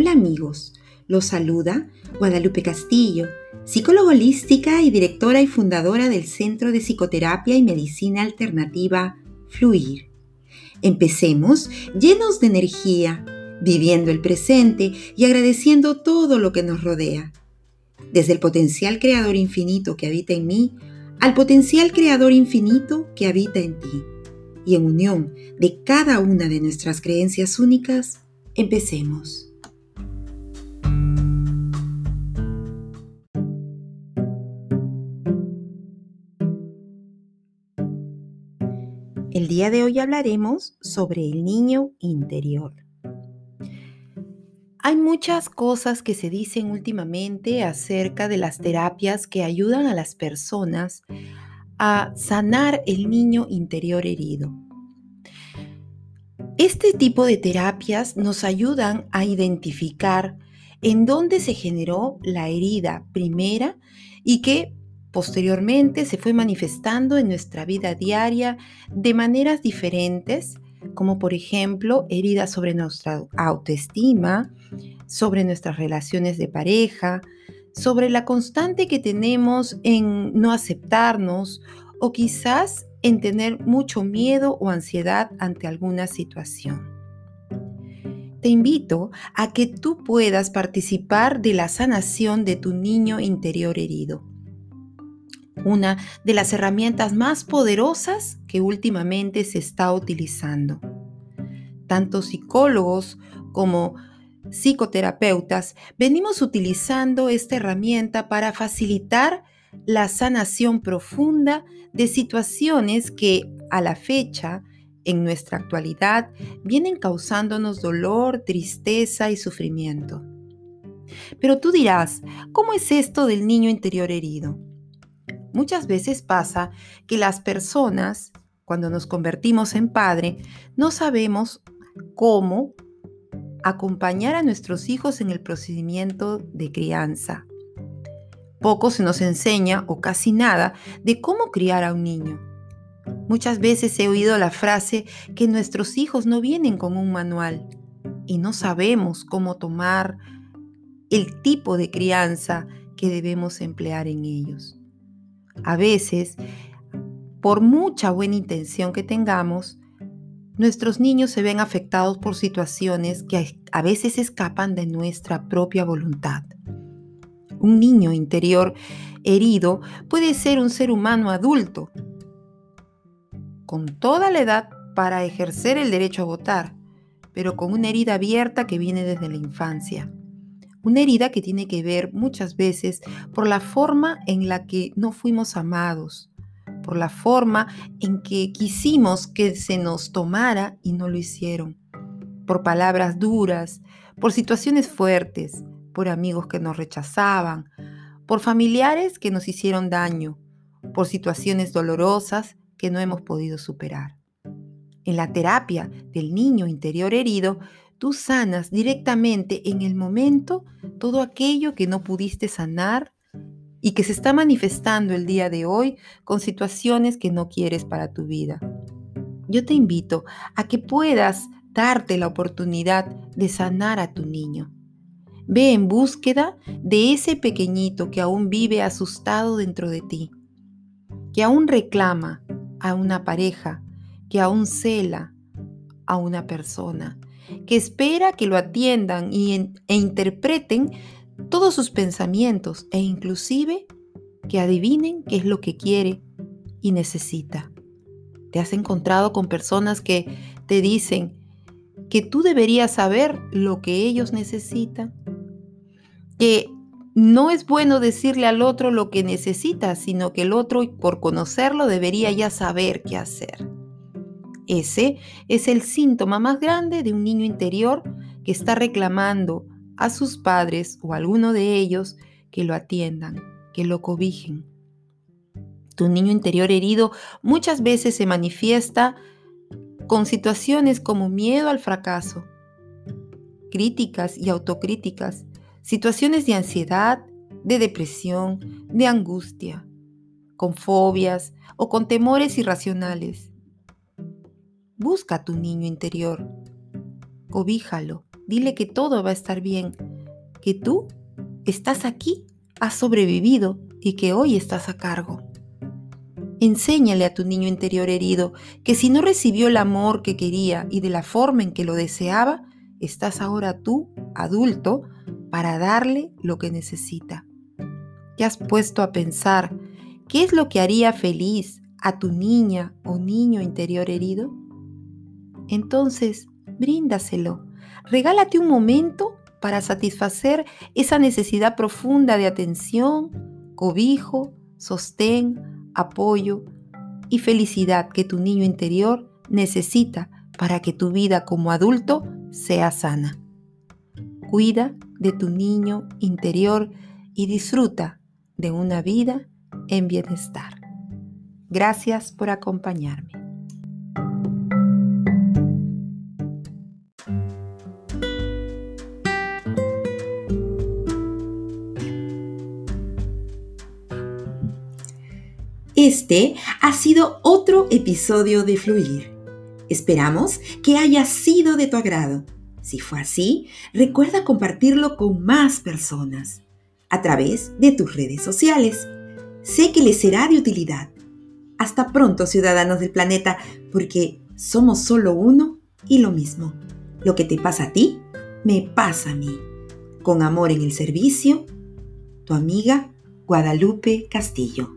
Hola amigos, los saluda Guadalupe Castillo, psicóloga holística y directora y fundadora del Centro de Psicoterapia y Medicina Alternativa Fluir. Empecemos llenos de energía, viviendo el presente y agradeciendo todo lo que nos rodea. Desde el potencial creador infinito que habita en mí al potencial creador infinito que habita en ti. Y en unión de cada una de nuestras creencias únicas, empecemos. El día de hoy hablaremos sobre el niño interior. Hay muchas cosas que se dicen últimamente acerca de las terapias que ayudan a las personas a sanar el niño interior herido. Este tipo de terapias nos ayudan a identificar en dónde se generó la herida primera y que Posteriormente se fue manifestando en nuestra vida diaria de maneras diferentes, como por ejemplo heridas sobre nuestra autoestima, sobre nuestras relaciones de pareja, sobre la constante que tenemos en no aceptarnos o quizás en tener mucho miedo o ansiedad ante alguna situación. Te invito a que tú puedas participar de la sanación de tu niño interior herido una de las herramientas más poderosas que últimamente se está utilizando. Tanto psicólogos como psicoterapeutas venimos utilizando esta herramienta para facilitar la sanación profunda de situaciones que a la fecha, en nuestra actualidad, vienen causándonos dolor, tristeza y sufrimiento. Pero tú dirás, ¿cómo es esto del niño interior herido? Muchas veces pasa que las personas, cuando nos convertimos en padre, no sabemos cómo acompañar a nuestros hijos en el procedimiento de crianza. Poco se nos enseña, o casi nada, de cómo criar a un niño. Muchas veces he oído la frase que nuestros hijos no vienen con un manual y no sabemos cómo tomar el tipo de crianza que debemos emplear en ellos. A veces, por mucha buena intención que tengamos, nuestros niños se ven afectados por situaciones que a veces escapan de nuestra propia voluntad. Un niño interior herido puede ser un ser humano adulto, con toda la edad para ejercer el derecho a votar, pero con una herida abierta que viene desde la infancia. Una herida que tiene que ver muchas veces por la forma en la que no fuimos amados, por la forma en que quisimos que se nos tomara y no lo hicieron, por palabras duras, por situaciones fuertes, por amigos que nos rechazaban, por familiares que nos hicieron daño, por situaciones dolorosas que no hemos podido superar. En la terapia del niño interior herido tú sanas directamente en el momento todo aquello que no pudiste sanar y que se está manifestando el día de hoy con situaciones que no quieres para tu vida. Yo te invito a que puedas darte la oportunidad de sanar a tu niño. Ve en búsqueda de ese pequeñito que aún vive asustado dentro de ti, que aún reclama a una pareja, que aún cela a una persona, que espera que lo atiendan y e interpreten todos sus pensamientos e inclusive que adivinen qué es lo que quiere y necesita. ¿Te has encontrado con personas que te dicen que tú deberías saber lo que ellos necesitan? Que no es bueno decirle al otro lo que necesita, sino que el otro, por conocerlo, debería ya saber qué hacer. Ese es el síntoma más grande de un niño interior que está reclamando a sus padres o a alguno de ellos que lo atiendan, que lo cobijen. Tu niño interior herido muchas veces se manifiesta con situaciones como miedo al fracaso, críticas y autocríticas, situaciones de ansiedad, de depresión, de angustia, con fobias o con temores irracionales Busca a tu niño interior, cobíjalo, dile que todo va a estar bien, que tú estás aquí, has sobrevivido y que hoy estás a cargo. Enséñale a tu niño interior herido que si no recibió el amor que quería y de la forma en que lo deseaba, estás ahora tú, adulto, para darle lo que necesita. ¿Te has puesto a pensar qué es lo que haría feliz a tu niña o niño interior herido? Entonces, bríndaselo. Regálate un momento para satisfacer esa necesidad profunda de atención, cobijo, sostén, apoyo y felicidad que tu niño interior necesita para que tu vida como adulto sea sana. Cuida de tu niño interior y disfruta de una vida en bienestar. Gracias por acompañarme. Este ha sido otro episodio de Fluir. Esperamos que haya sido de tu agrado. Si fue así, recuerda compartirlo con más personas a través de tus redes sociales. Sé que les será de utilidad. Hasta pronto, ciudadanos del planeta, porque somos solo uno y lo mismo. Lo que te pasa a ti, me pasa a mí. Con amor en el servicio, tu amiga Guadalupe Castillo.